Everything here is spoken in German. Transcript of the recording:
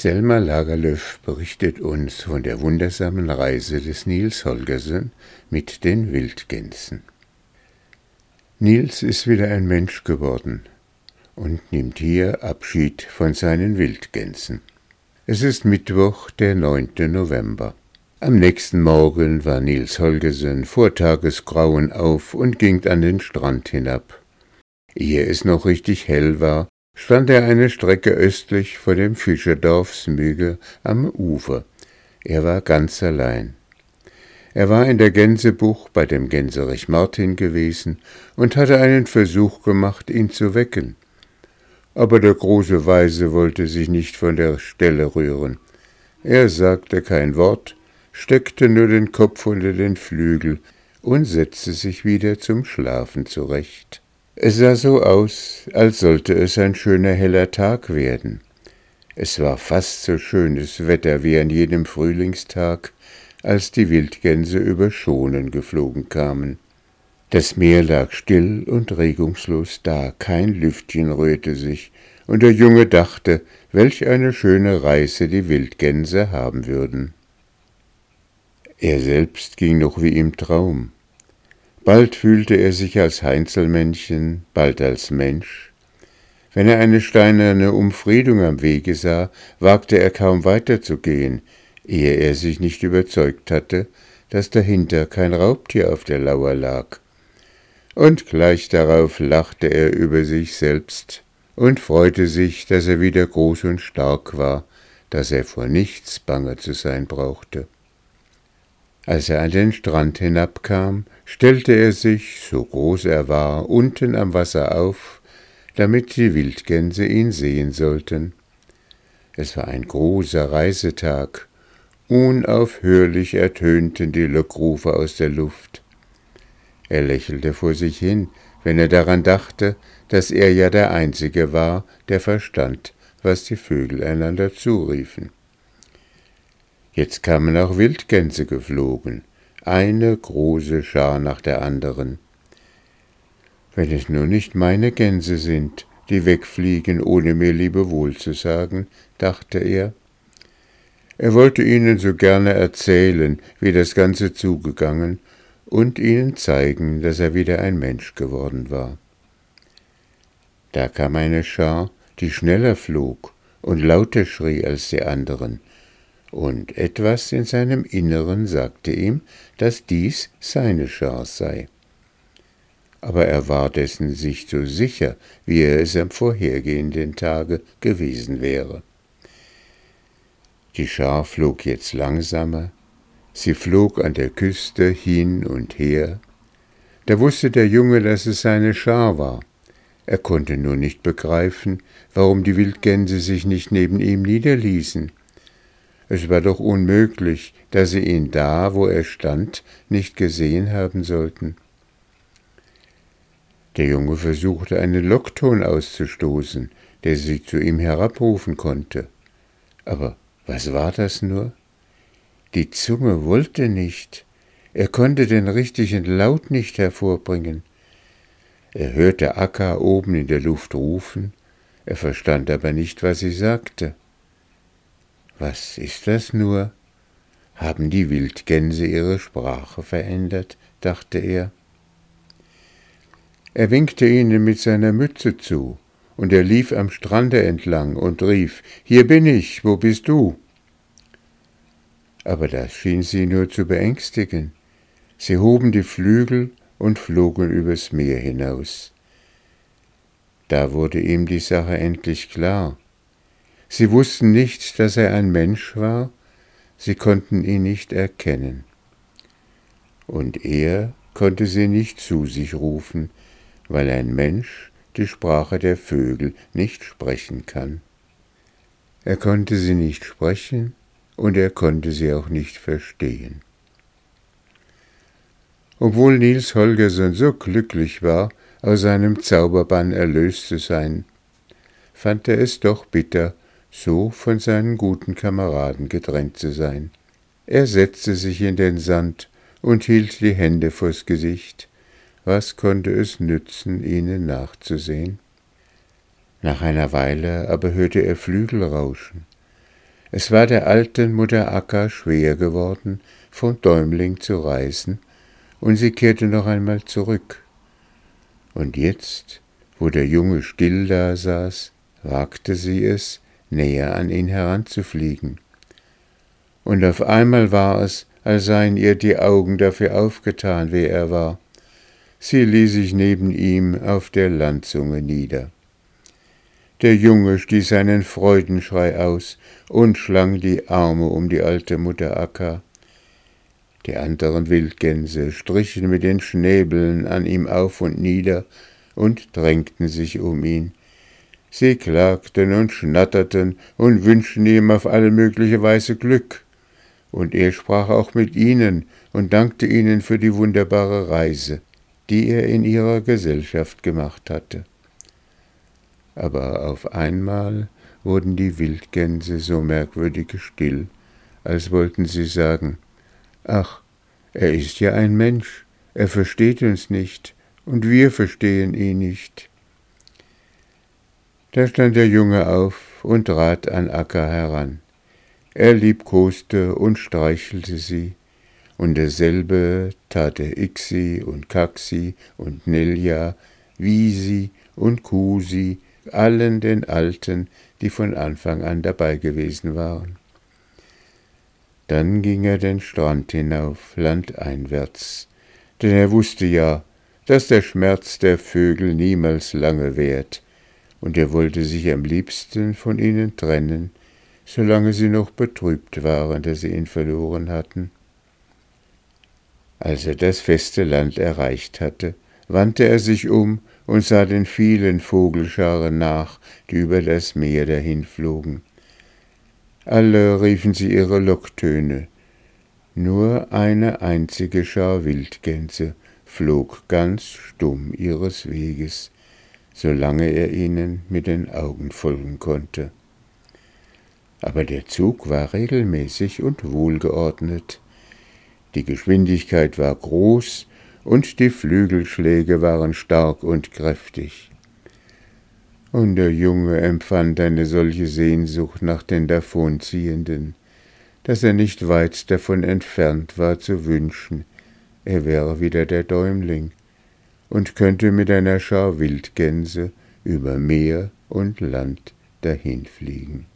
Selma Lagerlöf berichtet uns von der wundersamen Reise des Nils Holgersen mit den Wildgänsen. Nils ist wieder ein Mensch geworden und nimmt hier Abschied von seinen Wildgänsen. Es ist Mittwoch, der 9. November. Am nächsten Morgen war Nils Holgersen vor Tagesgrauen auf und ging an den Strand hinab. Ehe es noch richtig hell war, stand er eine Strecke östlich vor dem Fischerdorf Smüge am Ufer. Er war ganz allein. Er war in der Gänsebuch bei dem Gänserich Martin gewesen und hatte einen Versuch gemacht, ihn zu wecken. Aber der große Weise wollte sich nicht von der Stelle rühren. Er sagte kein Wort, steckte nur den Kopf unter den Flügel und setzte sich wieder zum Schlafen zurecht. Es sah so aus, als sollte es ein schöner heller Tag werden. Es war fast so schönes Wetter wie an jedem Frühlingstag, als die Wildgänse über Schonen geflogen kamen. Das Meer lag still und regungslos da, kein Lüftchen rührte sich, und der Junge dachte, welch eine schöne Reise die Wildgänse haben würden. Er selbst ging noch wie im Traum. Bald fühlte er sich als Heinzelmännchen, bald als Mensch. Wenn er eine steinerne Umfriedung am Wege sah, wagte er kaum weiterzugehen, ehe er sich nicht überzeugt hatte, dass dahinter kein Raubtier auf der Lauer lag. Und gleich darauf lachte er über sich selbst und freute sich, dass er wieder groß und stark war, dass er vor nichts bange zu sein brauchte. Als er an den Strand hinabkam, stellte er sich, so groß er war, unten am Wasser auf, damit die Wildgänse ihn sehen sollten. Es war ein großer Reisetag, unaufhörlich ertönten die Lockrufe aus der Luft. Er lächelte vor sich hin, wenn er daran dachte, dass er ja der Einzige war, der verstand, was die Vögel einander zuriefen. Jetzt kamen auch Wildgänse geflogen, eine große Schar nach der anderen. Wenn es nur nicht meine Gänse sind, die wegfliegen, ohne mir Lebewohl zu sagen, dachte er. Er wollte ihnen so gerne erzählen, wie das Ganze zugegangen, und ihnen zeigen, dass er wieder ein Mensch geworden war. Da kam eine Schar, die schneller flog und lauter schrie als die anderen, und etwas in seinem Inneren sagte ihm, dass dies seine Chance sei. Aber er war dessen nicht so sicher, wie er es am vorhergehenden Tage gewesen wäre. Die Schar flog jetzt langsamer, sie flog an der Küste hin und her. Da wusste der Junge, dass es seine Schar war. Er konnte nur nicht begreifen, warum die Wildgänse sich nicht neben ihm niederließen. Es war doch unmöglich, dass sie ihn da, wo er stand, nicht gesehen haben sollten. Der Junge versuchte einen Lockton auszustoßen, der sie zu ihm herabrufen konnte. Aber was war das nur? Die Zunge wollte nicht, er konnte den richtigen Laut nicht hervorbringen. Er hörte Akka oben in der Luft rufen, er verstand aber nicht, was sie sagte. Was ist das nur? Haben die Wildgänse ihre Sprache verändert? dachte er. Er winkte ihnen mit seiner Mütze zu, und er lief am Strande entlang und rief Hier bin ich, wo bist du? Aber das schien sie nur zu beängstigen. Sie hoben die Flügel und flogen übers Meer hinaus. Da wurde ihm die Sache endlich klar. Sie wussten nicht, dass er ein Mensch war, sie konnten ihn nicht erkennen. Und er konnte sie nicht zu sich rufen, weil ein Mensch die Sprache der Vögel nicht sprechen kann. Er konnte sie nicht sprechen und er konnte sie auch nicht verstehen. Obwohl Nils Holgersen so glücklich war, aus seinem Zauberbann erlöst zu sein, fand er es doch bitter, so von seinen guten Kameraden getrennt zu sein. Er setzte sich in den Sand und hielt die Hände vors Gesicht. Was konnte es nützen, ihnen nachzusehen? Nach einer Weile aber hörte er Flügel rauschen. Es war der alten Mutter Akka schwer geworden, von Däumling zu reisen, und sie kehrte noch einmal zurück. Und jetzt, wo der Junge still da saß, wagte sie es, näher an ihn heranzufliegen. Und auf einmal war es, als seien ihr die Augen dafür aufgetan, wer er war. Sie ließ sich neben ihm auf der Landzunge nieder. Der Junge stieß einen Freudenschrei aus und schlang die Arme um die alte Mutter Akka. Die anderen Wildgänse strichen mit den Schnäbeln an ihm auf und nieder und drängten sich um ihn. Sie klagten und schnatterten und wünschten ihm auf alle mögliche Weise Glück. Und er sprach auch mit ihnen und dankte ihnen für die wunderbare Reise, die er in ihrer Gesellschaft gemacht hatte aber auf einmal wurden die Wildgänse so merkwürdig still, als wollten sie sagen, ach, er ist ja ein Mensch, er versteht uns nicht, und wir verstehen ihn nicht. Da stand der Junge auf und trat an Akka heran. Er liebkoste und streichelte sie, und derselbe tat er Ixi und Kaxi und Nelja, Wisi und Kusi allen den Alten, die von Anfang an dabei gewesen waren. Dann ging er den Strand hinauf, landeinwärts, denn er wusste ja, dass der Schmerz der Vögel niemals lange währt, und er wollte sich am liebsten von ihnen trennen, solange sie noch betrübt waren, dass sie ihn verloren hatten. Als er das feste Land erreicht hatte, wandte er sich um und sah den vielen Vogelscharen nach, die über das Meer dahinflogen. Alle riefen sie ihre Locktöne. Nur eine einzige Schar Wildgänse flog ganz stumm ihres Weges, solange er ihnen mit den Augen folgen konnte. Aber der Zug war regelmäßig und wohlgeordnet. Die Geschwindigkeit war groß, und die Flügelschläge waren stark und kräftig. Und der Junge empfand eine solche Sehnsucht nach den Davonziehenden, dass er nicht weit davon entfernt war zu wünschen, er wäre wieder der Däumling und könnte mit einer Schar Wildgänse über Meer und Land dahinfliegen.